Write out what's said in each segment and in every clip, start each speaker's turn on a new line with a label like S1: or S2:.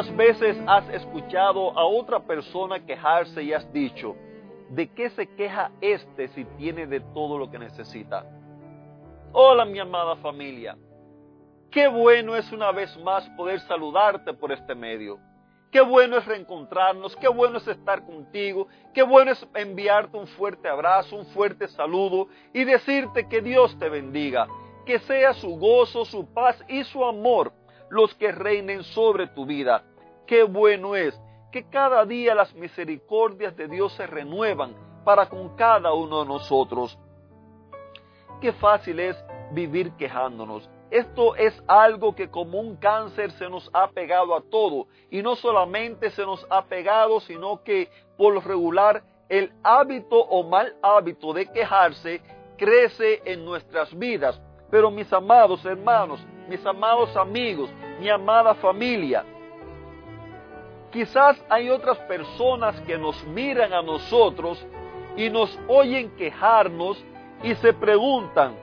S1: ¿Cuántas veces has escuchado a otra persona quejarse y has dicho, ¿de qué se queja este si tiene de todo lo que necesita? Hola mi amada familia, qué bueno es una vez más poder saludarte por este medio. Qué bueno es reencontrarnos, qué bueno es estar contigo, qué bueno es enviarte un fuerte abrazo, un fuerte saludo y decirte que Dios te bendiga, que sea su gozo, su paz y su amor los que reinen sobre tu vida. Qué bueno es que cada día las misericordias de Dios se renuevan para con cada uno de nosotros. Qué fácil es vivir quejándonos. Esto es algo que como un cáncer se nos ha pegado a todo. Y no solamente se nos ha pegado, sino que por lo regular el hábito o mal hábito de quejarse crece en nuestras vidas. Pero mis amados hermanos, mis amados amigos, mi amada familia. Quizás hay otras personas que nos miran a nosotros y nos oyen quejarnos y se preguntan,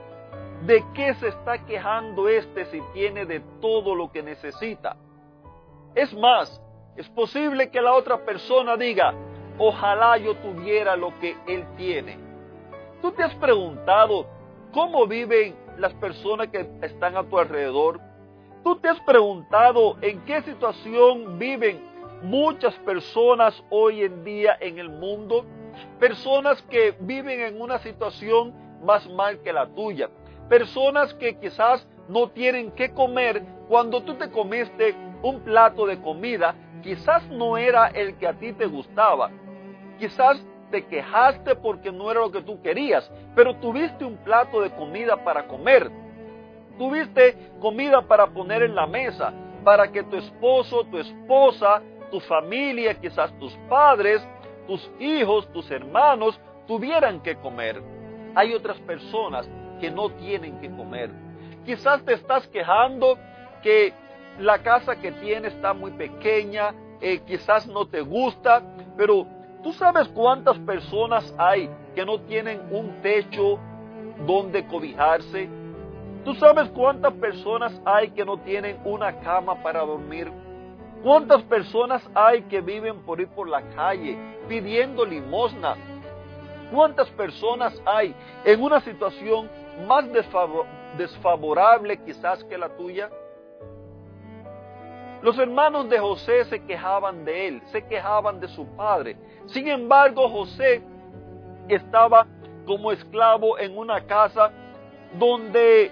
S1: ¿de qué se está quejando este si tiene de todo lo que necesita? Es más, es posible que la otra persona diga, ojalá yo tuviera lo que él tiene. ¿Tú te has preguntado cómo viven las personas que están a tu alrededor? ¿Tú te has preguntado en qué situación viven muchas personas hoy en día en el mundo? Personas que viven en una situación más mal que la tuya. Personas que quizás no tienen qué comer cuando tú te comiste un plato de comida, quizás no era el que a ti te gustaba. Quizás te quejaste porque no era lo que tú querías, pero tuviste un plato de comida para comer. Tuviste comida para poner en la mesa, para que tu esposo, tu esposa, tu familia, quizás tus padres, tus hijos, tus hermanos, tuvieran que comer. Hay otras personas que no tienen que comer. Quizás te estás quejando que la casa que tienes está muy pequeña, eh, quizás no te gusta, pero ¿tú sabes cuántas personas hay que no tienen un techo donde cobijarse? ¿Tú sabes cuántas personas hay que no tienen una cama para dormir? ¿Cuántas personas hay que viven por ir por la calle pidiendo limosna? ¿Cuántas personas hay en una situación más desfavorable quizás que la tuya? Los hermanos de José se quejaban de él, se quejaban de su padre. Sin embargo, José estaba como esclavo en una casa donde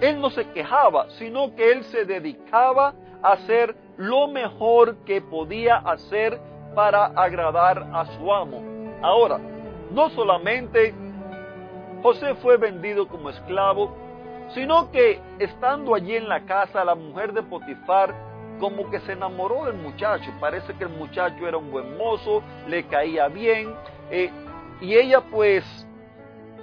S1: él no se quejaba, sino que él se dedicaba a hacer lo mejor que podía hacer para agradar a su amo. Ahora, no solamente José fue vendido como esclavo, sino que estando allí en la casa, la mujer de Potifar como que se enamoró del muchacho. Parece que el muchacho era un buen mozo, le caía bien, eh, y ella pues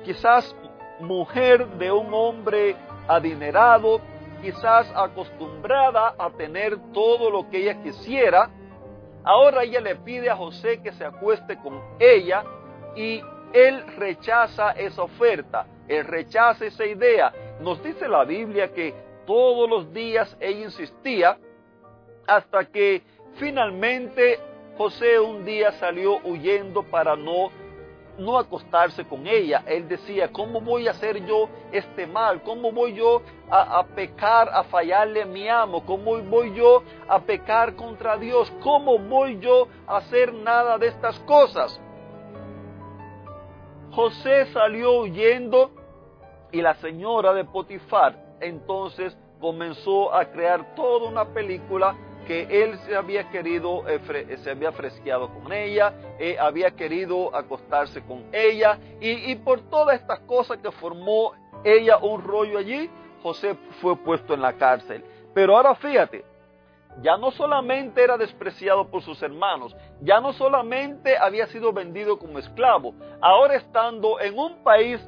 S1: quizás mujer de un hombre adinerado, quizás acostumbrada a tener todo lo que ella quisiera, ahora ella le pide a José que se acueste con ella y él rechaza esa oferta, él rechaza esa idea. Nos dice la Biblia que todos los días ella insistía hasta que finalmente José un día salió huyendo para no no acostarse con ella. Él decía, ¿cómo voy a hacer yo este mal? ¿Cómo voy yo a, pecar, a fallarle a mi amo? ¿Cómo voy yo a pecar contra Dios? ¿Cómo voy yo a hacer nada de estas cosas? José salió huyendo y la señora de Potifar entonces comenzó a crear toda una película él se había querido, eh, eh, se había fresqueado con ella, eh, había querido acostarse con ella, y, y por todas estas cosas que formó ella un rollo allí, José fue puesto en la cárcel. Pero ahora fíjate, ya no solamente era despreciado por sus hermanos, ya no solamente había sido vendido como esclavo, ahora estando en un país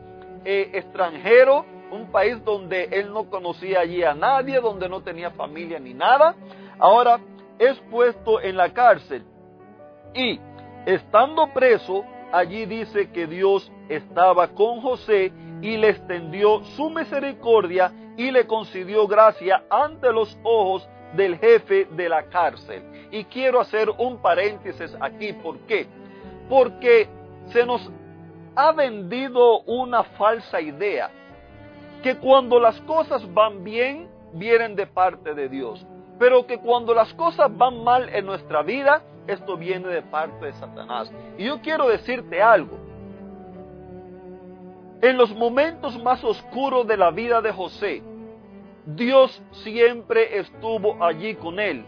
S1: eh, extranjero, un país donde él no conocía allí a nadie, donde no tenía familia ni nada, ahora es puesto en la cárcel y estando preso, allí dice que Dios estaba con José y le extendió su misericordia y le concedió gracia ante los ojos del jefe de la cárcel. Y quiero hacer un paréntesis aquí, ¿por qué? Porque se nos ha vendido una falsa idea, que cuando las cosas van bien, vienen de parte de Dios, pero que cuando las cosas van mal en nuestra vida, esto viene de parte de Satanás. Y yo quiero decirte algo. En los momentos más oscuros de la vida de José, Dios siempre estuvo allí con él.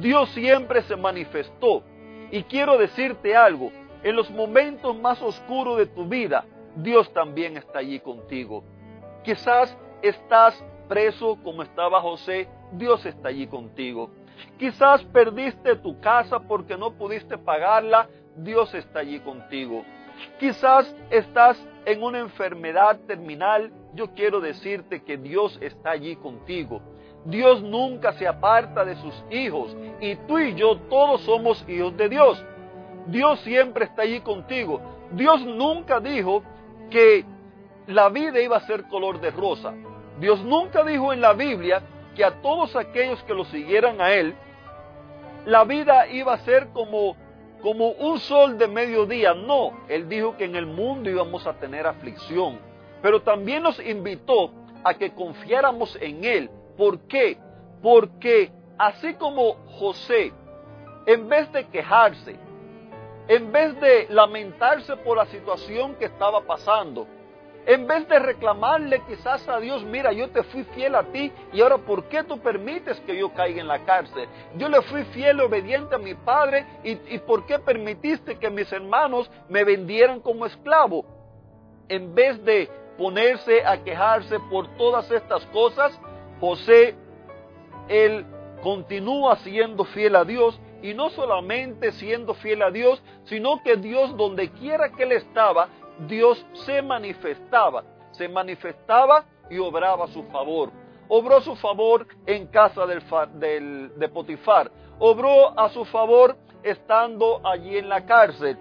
S1: Dios siempre se manifestó. Y quiero decirte algo, en los momentos más oscuros de tu vida, Dios también está allí contigo. Quizás estás preso como estaba José, Dios está allí contigo. Quizás perdiste tu casa porque no pudiste pagarla, Dios está allí contigo. Quizás estás en una enfermedad terminal, yo quiero decirte que Dios está allí contigo. Dios nunca se aparta de sus hijos y tú y yo todos somos hijos de Dios. Dios siempre está allí contigo. Dios nunca dijo que la vida iba a ser color de rosa. Dios nunca dijo en la Biblia que a todos aquellos que lo siguieran a Él, la vida iba a ser como, como un sol de mediodía. No, Él dijo que en el mundo íbamos a tener aflicción. Pero también nos invitó a que confiáramos en Él. ¿Por qué? Porque así como José, en vez de quejarse, en vez de lamentarse por la situación que estaba pasando, en vez de reclamarle quizás a Dios, mira, yo te fui fiel a ti y ahora ¿por qué tú permites que yo caiga en la cárcel? Yo le fui fiel obediente a mi padre y, y ¿por qué permitiste que mis hermanos me vendieran como esclavo? En vez de ponerse a quejarse por todas estas cosas, José, él continúa siendo fiel a Dios y no solamente siendo fiel a Dios, sino que Dios donde quiera que él estaba, Dios se manifestaba, se manifestaba y obraba a su favor. Obró su favor en casa del, de Potifar, obró a su favor estando allí en la cárcel.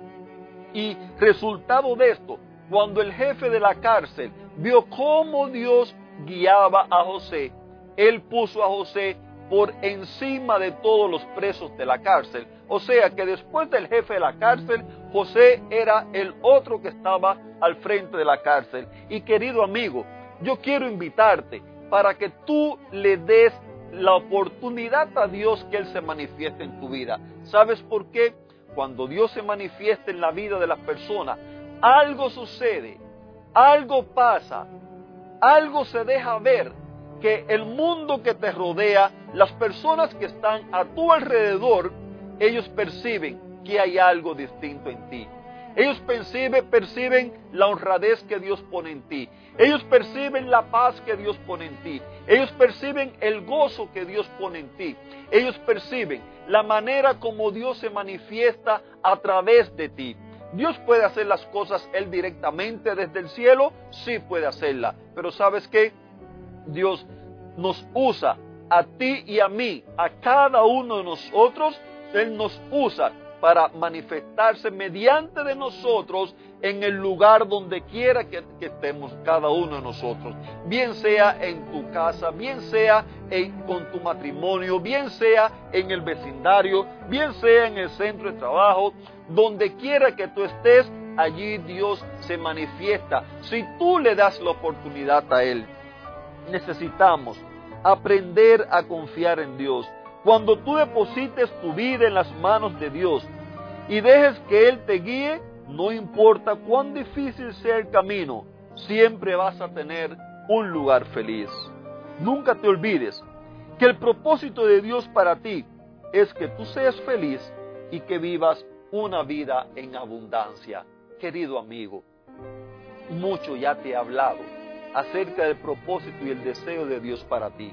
S1: Y resultado de esto, cuando el jefe de la cárcel vio cómo Dios guiaba a José, él puso a José por encima de todos los presos de la cárcel. O sea que después del jefe de la cárcel, José era el otro que estaba al frente de la cárcel. Y querido amigo, yo quiero invitarte para que tú le des la oportunidad a Dios que Él se manifieste en tu vida. ¿Sabes por qué? Cuando Dios se manifiesta en la vida de las personas, algo sucede, algo pasa, algo se deja ver que el mundo que te rodea, las personas que están a tu alrededor, ellos perciben que hay algo distinto en ti. Ellos perciben, la honradez que Dios pone en ti. Ellos perciben la paz que Dios pone en ti. Ellos perciben el gozo que Dios pone en ti. Ellos perciben la manera como Dios se manifiesta a través de ti. Dios puede hacer las cosas Él directamente desde el cielo, sí puede hacerla. Pero ¿sabes qué? Dios nos usa a ti y a mí, a cada uno de nosotros, Él nos usa para manifestarse mediante de nosotros en el lugar donde quiera que, estemos cada uno de nosotros. Bien sea en tu casa, bien sea con tu matrimonio, bien sea en el vecindario, bien sea en el centro de trabajo, donde quiera que tú estés, allí Dios se manifiesta. Si tú le das la oportunidad a Él necesitamos aprender a confiar en Dios. Cuando tú deposites tu vida en las manos de Dios y dejes que Él te guíe, no importa cuán difícil sea el camino, siempre vas a tener un lugar feliz. Nunca te olvides que el propósito de Dios para ti es que tú seas feliz y que vivas una vida en abundancia. Querido amigo, mucho ya te he hablado acerca del propósito y el deseo de Dios para ti.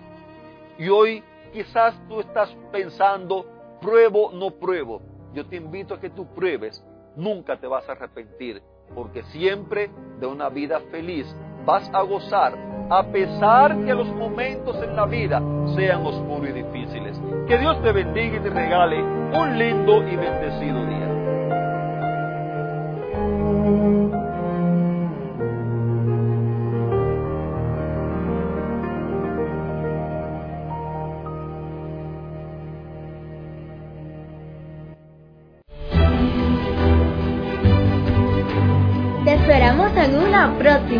S1: Y hoy quizás tú estás pensando, pruebo, no pruebo. Yo te invito a que tú pruebes, nunca te vas a arrepentir, porque siempre de una vida feliz vas a gozar, a pesar que los momentos en la vida sean oscuros y difíciles. Que Dios te bendiga y te regale un lindo y bendecido día.